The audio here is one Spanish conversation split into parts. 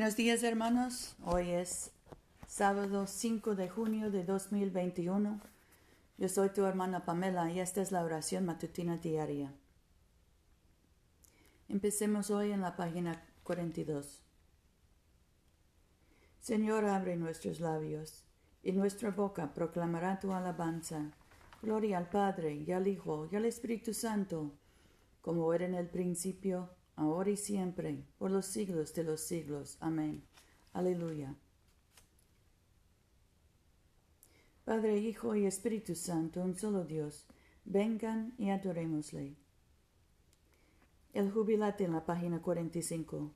Buenos días hermanos, hoy es sábado 5 de junio de 2021. Yo soy tu hermana Pamela y esta es la oración matutina diaria. Empecemos hoy en la página 42. Señor, abre nuestros labios y nuestra boca proclamará tu alabanza. Gloria al Padre y al Hijo y al Espíritu Santo, como era en el principio, ahora y siempre, por los siglos de los siglos. Amén. Aleluya. Padre, Hijo y Espíritu Santo, un solo Dios, vengan y adorémosle. El jubilate en la página 45.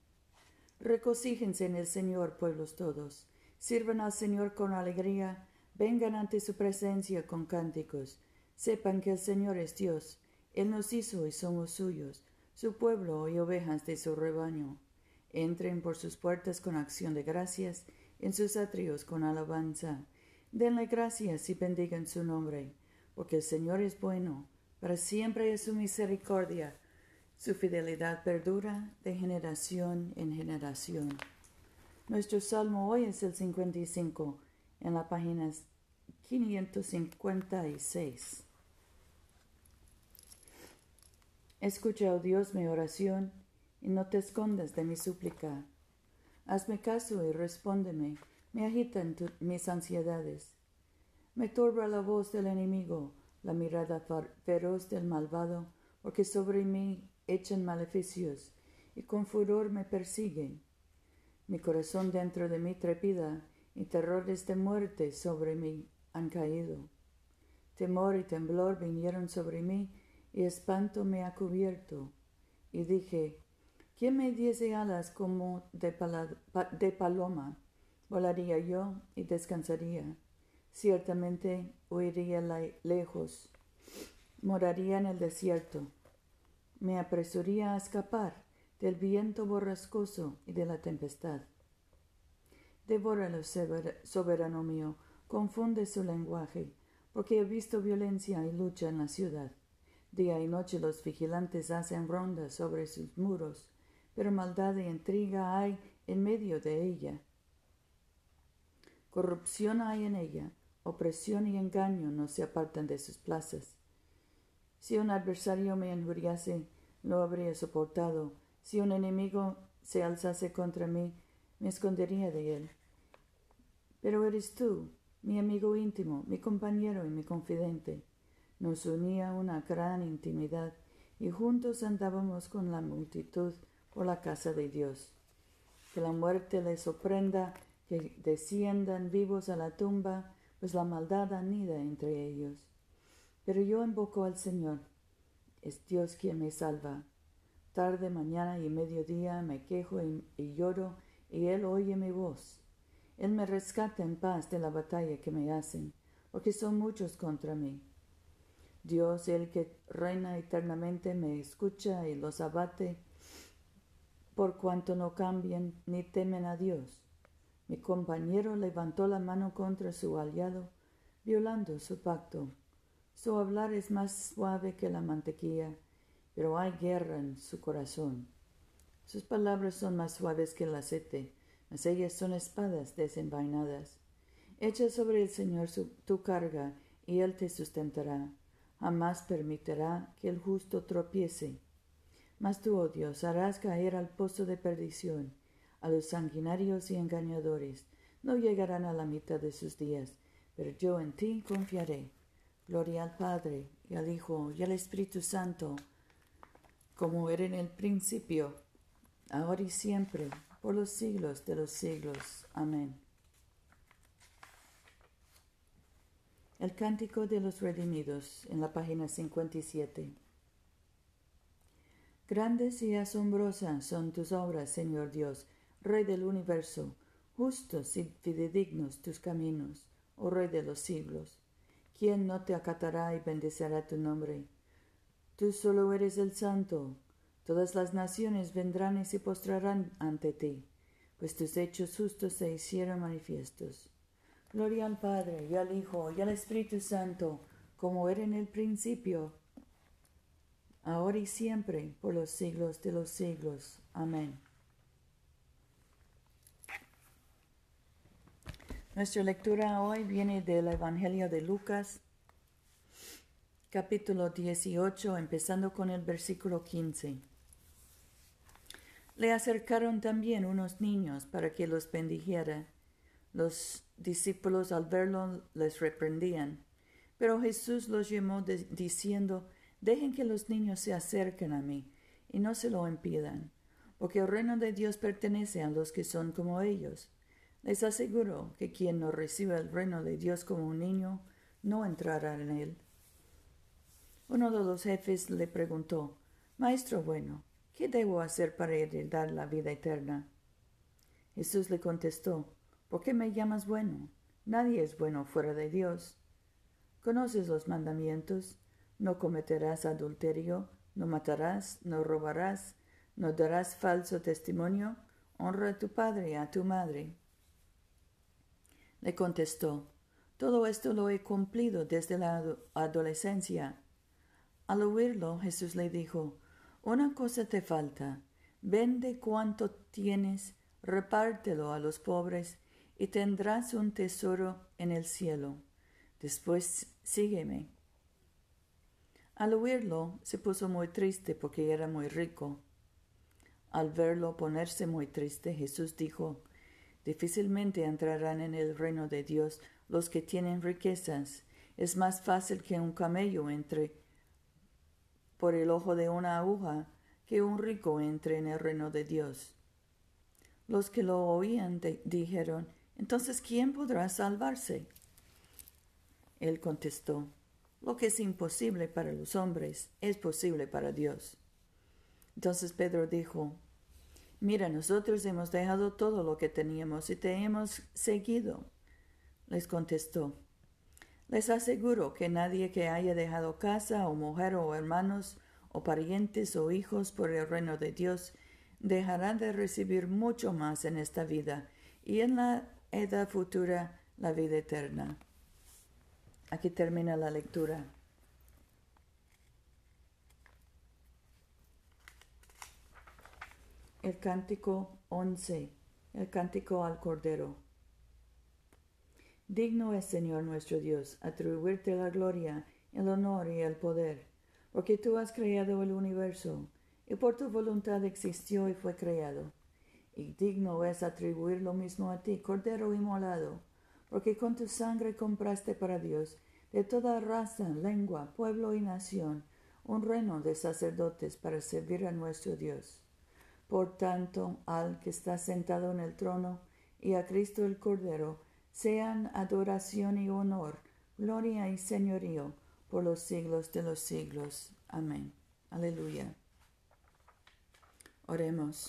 Recocíjense en el Señor, pueblos todos. Sirvan al Señor con alegría, vengan ante su presencia con cánticos. Sepan que el Señor es Dios. Él nos hizo y somos suyos su pueblo y ovejas de su rebaño. Entren por sus puertas con acción de gracias, en sus atrios con alabanza. Denle gracias y bendigan su nombre, porque el Señor es bueno, para siempre es su misericordia. Su fidelidad perdura de generación en generación. Nuestro salmo hoy es el 55, en la página 556. Escucha, oh Dios, mi oración, y no te escondas de mi súplica. Hazme caso y respóndeme, me agitan mis ansiedades. Me turba la voz del enemigo, la mirada feroz del malvado, porque sobre mí echan maleficios y con furor me persiguen. Mi corazón dentro de mí trepida y terrores de muerte sobre mí han caído. Temor y temblor vinieron sobre mí y espanto me ha cubierto. Y dije, ¿quién me diese alas como de, paloma? Volaría yo y descansaría. Ciertamente huiría lejos, moraría en el desierto. Me apresuraría a escapar del viento borrascoso y de la tempestad. Devóralo, soberano mío, confunde su lenguaje, porque he visto violencia y lucha en la ciudad. Día y noche los vigilantes hacen rondas sobre sus muros, pero maldad y intriga hay en medio de ella. Corrupción hay en ella, opresión y engaño no se apartan de sus plazas. Si un adversario me injuriase, lo habría soportado. Si un enemigo se alzase contra mí, me escondería de él. Pero eres tú, mi amigo íntimo, mi compañero y mi confidente nos unía una gran intimidad y juntos andábamos con la multitud por la casa de Dios. Que la muerte les sorprenda, que desciendan vivos a la tumba, pues la maldad anida entre ellos. Pero yo invoco al Señor. Es Dios quien me salva. Tarde, mañana y mediodía me quejo y, y lloro, y Él oye mi voz. Él me rescata en paz de la batalla que me hacen, porque son muchos contra mí. Dios, el que reina eternamente, me escucha y los abate, por cuanto no cambian ni temen a Dios. Mi compañero levantó la mano contra su aliado, violando su pacto. Su hablar es más suave que la mantequilla, pero hay guerra en su corazón. Sus palabras son más suaves que el aceite, mas ellas son espadas desenvainadas. Echa sobre el Señor tu carga, y Él te sustentará jamás permitirá que el justo tropiece. Mas tú, oh Dios, harás caer al pozo de perdición a los sanguinarios y engañadores. No llegarán a la mitad de sus días, pero yo en ti confiaré. Gloria al Padre, y al Hijo, y al Espíritu Santo, como era en el principio, ahora y siempre, por los siglos de los siglos. Amén. El Cántico de los Redimidos en la página 57. Grandes y asombrosas son tus obras, Señor Dios, Rey del universo, justos y fidedignos tus caminos, oh Rey de los siglos. ¿Quién no te acatará y bendecirá tu nombre? Tú solo eres el Santo. Todas las naciones vendrán y se postrarán ante ti, pues tus hechos justos se hicieron manifiestos. Gloria al Padre, y al Hijo, y al Espíritu Santo, como era en el principio, ahora y siempre, por los siglos de los siglos. Amén. Nuestra lectura hoy viene del Evangelio de Lucas, capítulo 18, empezando con el versículo 15. Le acercaron también unos niños para que los bendijera. Los discípulos al verlo les reprendían. Pero Jesús los llamó diciendo, Dejen que los niños se acerquen a mí y no se lo impidan, porque el reino de Dios pertenece a los que son como ellos. Les aseguro que quien no reciba el reino de Dios como un niño, no entrará en él. Uno de los jefes le preguntó, Maestro bueno, ¿qué debo hacer para heredar la vida eterna? Jesús le contestó, ¿por qué me llamas bueno? Nadie es bueno fuera de Dios. ¿Conoces los mandamientos? No cometerás adulterio, no matarás, no robarás, no darás falso testimonio, honra a tu padre y a tu madre. Le contestó, todo esto lo he cumplido desde la adolescencia. Al oírlo, Jesús le dijo, una cosa te falta, vende cuanto tienes, repártelo a los pobres, y tendrás un tesoro en el cielo. Después sígueme. Al oírlo, se puso muy triste porque era muy rico. Al verlo ponerse muy triste, Jesús dijo, Difícilmente entrarán en el reino de Dios los que tienen riquezas. Es más fácil que un camello entre por el ojo de una aguja que un rico entre en el reino de Dios. Los que lo oían dijeron, entonces ¿quién podrá salvarse? Él contestó, lo que es imposible para los hombres es posible para Dios. Entonces Pedro dijo, Mira, nosotros hemos dejado todo lo que teníamos y te hemos seguido. Les contestó, les aseguro que nadie que haya dejado casa o mujer o hermanos o parientes o hijos por el reino de Dios dejará de recibir mucho más en esta vida y en la edad futura la vida eterna. Aquí termina la lectura. El cántico 11. El cántico al Cordero. Digno es, Señor nuestro Dios, atribuirte la gloria, el honor y el poder, porque tú has creado el universo, y por tu voluntad existió y fue creado. Y digno es atribuir lo mismo a ti, Cordero inmolado, porque con tu sangre compraste para Dios de toda raza, lengua, pueblo y nación un reino de sacerdotes para servir a nuestro Dios. Por tanto, al que está sentado en el trono y a Cristo el Cordero, sean adoración y honor, gloria y señorío por los siglos de los siglos. Amén. Aleluya. Oremos.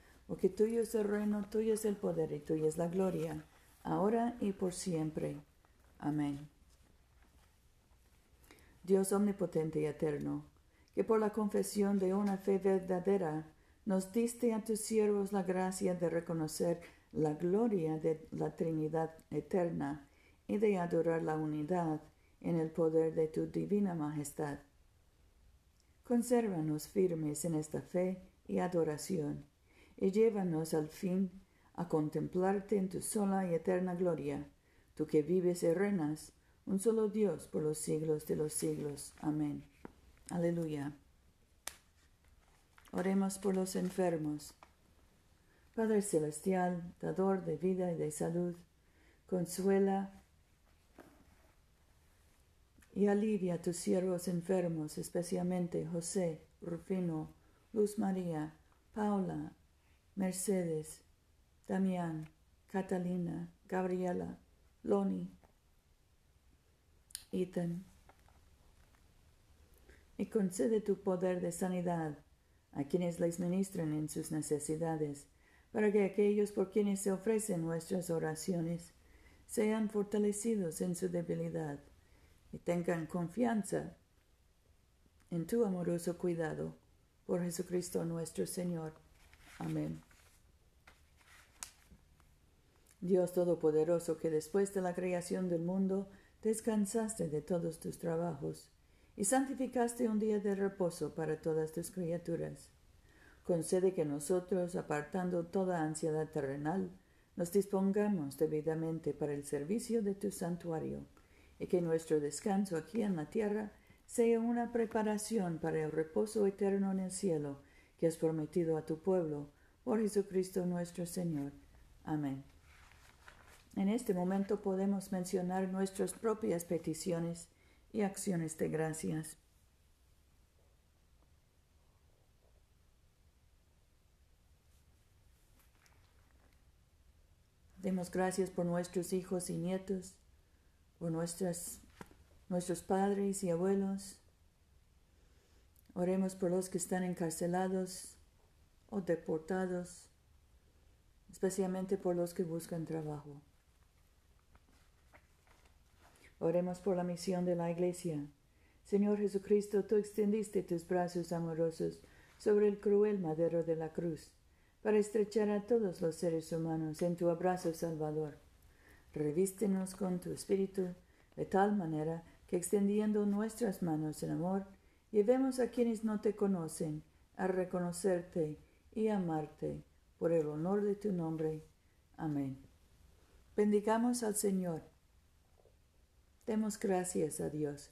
porque tuyo es el reino, tuyo es el poder y tuya es la gloria, ahora y por siempre. Amén. Dios omnipotente y eterno, que por la confesión de una fe verdadera nos diste a tus siervos la gracia de reconocer la gloria de la Trinidad eterna y de adorar la unidad en el poder de tu divina majestad. Consérvanos firmes en esta fe y adoración, y llévanos al fin a contemplarte en tu sola y eterna gloria, tú que vives y reinas, un solo Dios por los siglos de los siglos. Amén. Aleluya. Oremos por los enfermos. Padre Celestial, dador de vida y de salud, consuela y alivia a tus siervos enfermos, especialmente José, Rufino, Luz María, Paula, Mercedes, Damián, Catalina, Gabriela, Loni, Ethan. Y concede tu poder de sanidad a quienes les ministran en sus necesidades, para que aquellos por quienes se ofrecen nuestras oraciones sean fortalecidos en su debilidad y tengan confianza en tu amoroso cuidado. Por Jesucristo nuestro Señor. Amén. Dios Todopoderoso, que después de la creación del mundo descansaste de todos tus trabajos y santificaste un día de reposo para todas tus criaturas. Concede que nosotros, apartando toda ansiedad terrenal, nos dispongamos debidamente para el servicio de tu santuario, y que nuestro descanso aquí en la tierra sea una preparación para el reposo eterno en el cielo que has prometido a tu pueblo, por Jesucristo nuestro Señor. Amén. En este momento podemos mencionar nuestras propias peticiones y acciones de gracias. Demos gracias por nuestros hijos y nietos, por nuestras, nuestros padres y abuelos. Oremos por los que están encarcelados o deportados, especialmente por los que buscan trabajo. Oremos por la misión de la Iglesia. Señor Jesucristo, tú extendiste tus brazos amorosos sobre el cruel madero de la cruz, para estrechar a todos los seres humanos en tu abrazo salvador. Revístenos con tu espíritu, de tal manera que extendiendo nuestras manos en amor, llevemos a quienes no te conocen a reconocerte y amarte por el honor de tu nombre. Amén. Bendigamos al Señor. Demos gracias a Dios.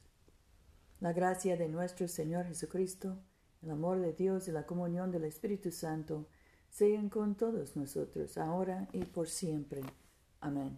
La gracia de nuestro Señor Jesucristo, el amor de Dios y la comunión del Espíritu Santo sean con todos nosotros, ahora y por siempre. Amén.